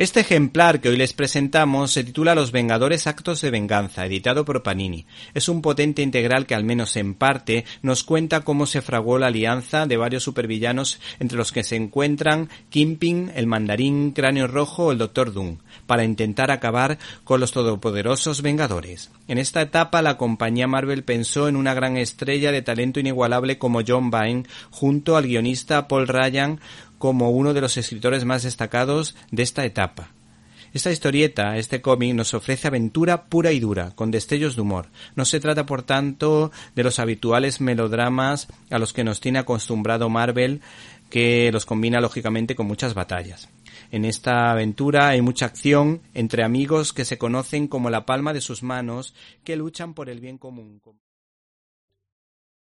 Este ejemplar que hoy les presentamos se titula Los Vengadores Actos de Venganza, editado por Panini. Es un potente integral que al menos en parte nos cuenta cómo se fraguó la alianza de varios supervillanos entre los que se encuentran Kimping, el Mandarín, Cráneo Rojo o el Doctor Doom, para intentar acabar con los todopoderosos Vengadores. En esta etapa la compañía Marvel pensó en una gran estrella de talento inigualable como John Byrne junto al guionista Paul Ryan como uno de los escritores más destacados de esta etapa. Esta historieta, este cómic, nos ofrece aventura pura y dura, con destellos de humor. No se trata, por tanto, de los habituales melodramas a los que nos tiene acostumbrado Marvel, que los combina lógicamente con muchas batallas. En esta aventura hay mucha acción entre amigos que se conocen como la palma de sus manos, que luchan por el bien común.